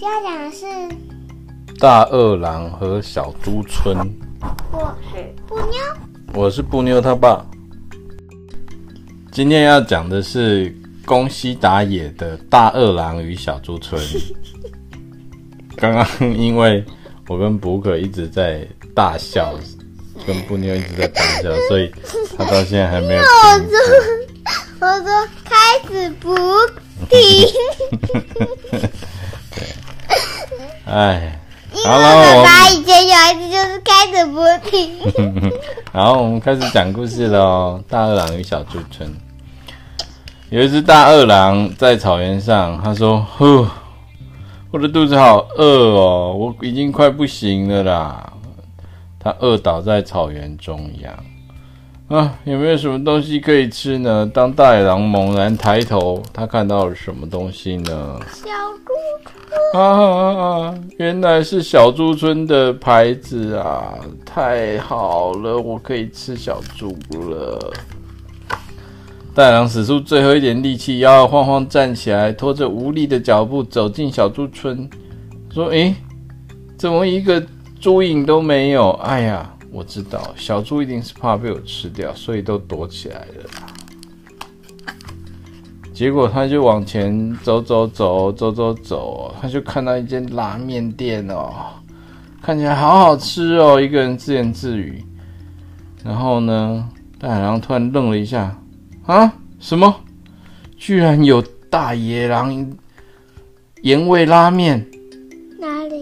要讲的是大恶狼和小猪村。我是布妞，我是布妞他爸。今天要讲的是宫西达也的《大恶狼与小猪村》。刚刚因为我跟补可一直在大笑，跟布妞一直在大笑，所以他到现在还没有停。我说，我说开始不停。对，哎，因为爸爸以前有一次就是开始不停。好，我们开始讲故事喽，《大恶狼与小猪村》。有一只大恶狼在草原上，他说：“呼，我的肚子好饿哦，我已经快不行了啦。”他饿倒在草原中央。啊，有没有什么东西可以吃呢？当大野狼猛然抬头，他看到了什么东西呢？小猪村啊啊啊，原来是小猪村的牌子啊！太好了，我可以吃小猪了。大野狼使出最后一点力气，摇摇晃晃站起来，拖着无力的脚步走进小猪村，说：“诶，怎么一个猪影都没有？哎呀，我知道，小猪一定是怕被我吃掉，所以都躲起来了。”结果他就往前走走走走走走，他就看到一间拉面店哦，看起来好好吃哦，一个人自言自语。然后呢，大野狼突然愣了一下。啊！什么？居然有大野狼盐味拉面？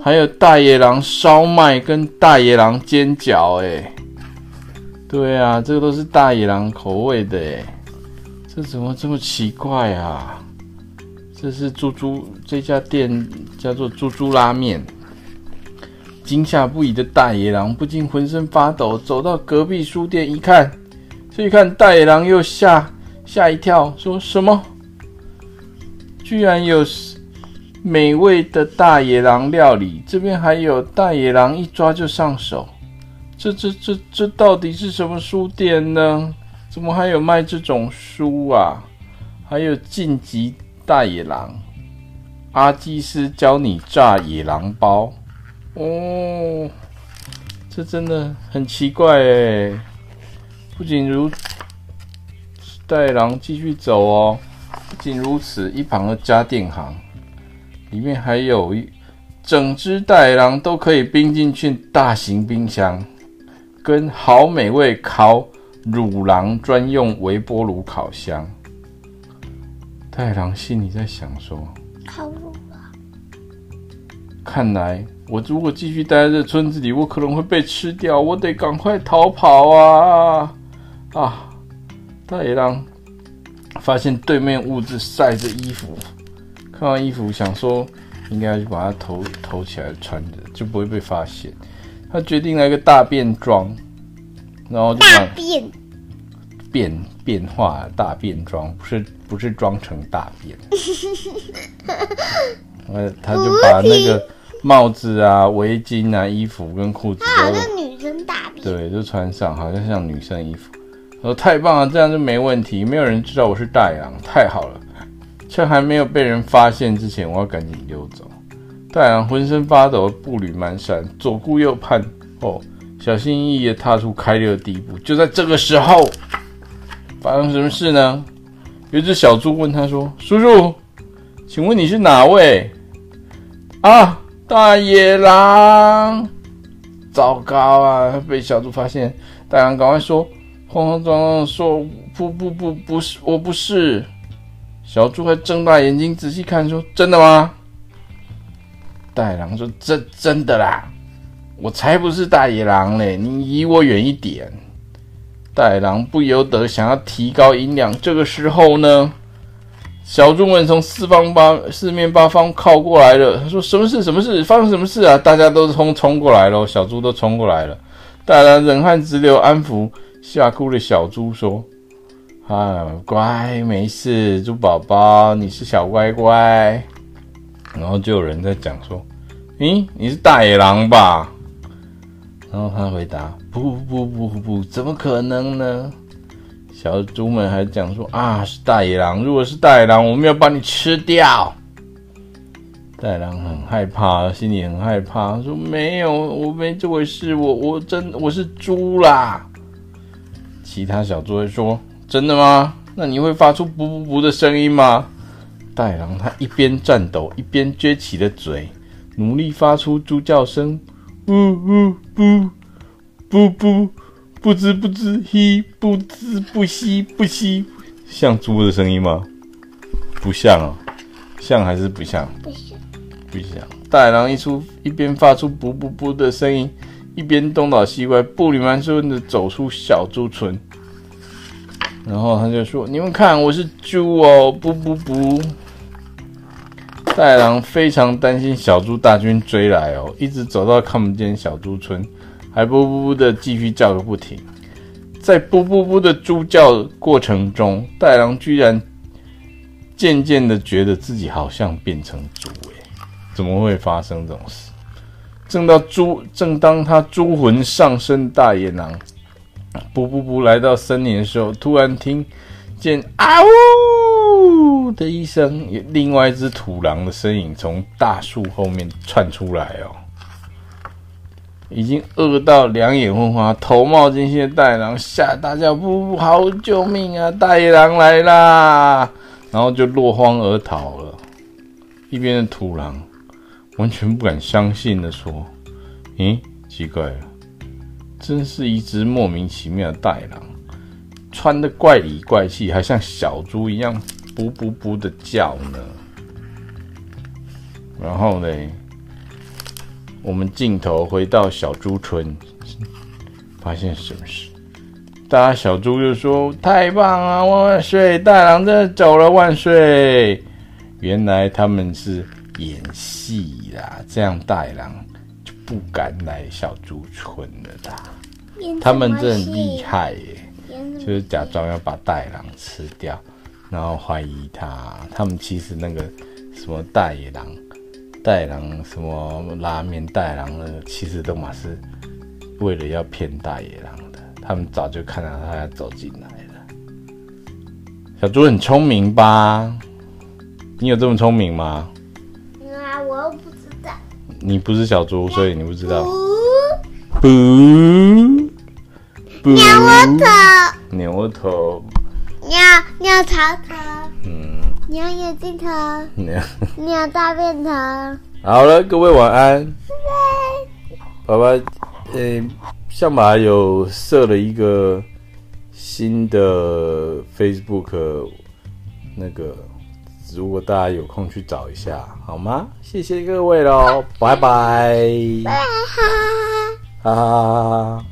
还有大野狼烧麦跟大野狼煎饺？哎，对啊，这个都是大野狼口味的哎，这怎么这么奇怪啊？这是猪猪这家店叫做猪猪拉面。惊吓不已的大野狼不禁浑身发抖，走到隔壁书店一看，这一看大野狼又吓。吓一跳，说什么？居然有美味的大野狼料理，这边还有大野狼一抓就上手。这、这、这、这到底是什么书店呢？怎么还有卖这种书啊？还有晋级大野狼，阿基斯教你炸野狼包。哦，这真的很奇怪哎。不仅如此。大野狼继续走哦，不仅如此，一旁的家电行里面还有一整只大野狼都可以冰进去大型冰箱，跟好美味烤乳狼专用微波炉烤箱。大野狼心里在想说：烤乳狼，看来我如果继续待在这村子里，我可能会被吃掉，我得赶快逃跑啊！啊！大野狼发现对面屋子晒着衣服，看完衣服想说应该要去把它头头起来穿着，就不会被发现。他决定来个大变装，然后就把变变变化大变装，不是不是装成大便。呃，他就把那个帽子啊、围巾啊、衣服跟裤子都，好像女生大便，对，就穿上，好像像女生衣服。我说太棒了，这样就没问题，没有人知道我是大野狼，太好了。趁还没有被人发现之前，我要赶紧溜走。大野狼浑身发抖，步履蹒跚，左顾右盼，哦，小心翼翼地踏出开溜的第一步。就在这个时候，发生什么事呢？有一只小猪问他说：“叔叔，请问你是哪位？”啊，大野狼！糟糕啊，被小猪发现。大野狼赶快说。慌慌张张说：“不不不，不是，我不是。”小猪还睁大眼睛仔细看，说：“真的吗？”大野狼说：“真真的啦，我才不是大野狼嘞！你离我远一点。”大野狼不由得想要提高音量。这个时候呢，小猪们从四方八四面八方靠过来了。他说：“什么事？什么事？发生什么事啊？”大家都冲冲过来了，小猪都冲过来了。大野狼冷汗直流，安抚。吓哭的小猪说：“啊，乖，没事，猪宝宝，你是小乖乖。”然后就有人在讲说：“咦，你是大野狼吧？”然后他回答：“不不不不不，怎么可能呢？”小猪们还讲说：“啊，是大野狼！如果是大野狼，我们要把你吃掉。”大大狼很害怕，心里很害怕，说：“没有，我没这回事，我我真我是猪啦。”其他小猪会说：“真的吗？那你会发出‘噗噗噗’的声音吗？”大野狼他一边颤抖，一边撅起了嘴，努力发出猪叫声：“呜呜呜，噗噗，不知不知，嘿，不知不吸不吸，像猪的声音吗？不像哦，像还是不像？不像，不像。大野狼一出一边发出‘噗噗噗’的声音，一边东倒西歪，步履蹒跚的走出小猪村。然后他就说：“你们看，我是猪哦，噗噗噗。”大野狼非常担心小猪大军追来哦，一直走到看不见小猪村，还噗噗噗的继续叫个不停。在噗噗噗的猪叫过程中，大野狼居然渐渐的觉得自己好像变成猪诶，怎么会发生这种事？正到猪，正当他猪魂上身，大野狼噗噗噗来到森林的时候，突然听见啊呜！的一声，另外一只土狼的身影从大树后面窜出来哦，已经饿到两眼昏花、头冒金星的大野狼吓大叫：“不，好救命啊！大野狼来啦！”然后就落荒而逃了。一边的土狼完全不敢相信的说：“咦，奇怪了，真是一只莫名其妙的大狼，穿得怪里怪气，还像小猪一样。”噗噗噗的叫呢，然后呢，我们镜头回到小猪村，发现什么事？大家小猪就说：“太棒了，万岁！大狼真的走了，万岁！”原来他们是演戏啦，这样大狼就不敢来小猪村了啦。他们真的很厉害耶，就是假装要把大野狼吃掉。然后怀疑他，他们其实那个什么大野狼、大野狼什么拉面大野狼的，其实都嘛是为了要骗大野狼的。他们早就看到他要走进来了。小猪很聪明吧？你有这么聪明吗？啊我又不知道。你不是小猪，所以你不知道。不，不，鸟窝头，鸟窝头。鸟鸟巢头，嗯，鸟眼睛头，鸟鸟大便头。好了，各位晚安。拜拜。爸爸，呃，象拔有设了一个新的 Facebook，那个如果大家有空去找一下，好吗？谢谢各位喽，拜拜。拜拜，哈哈哈哈哈。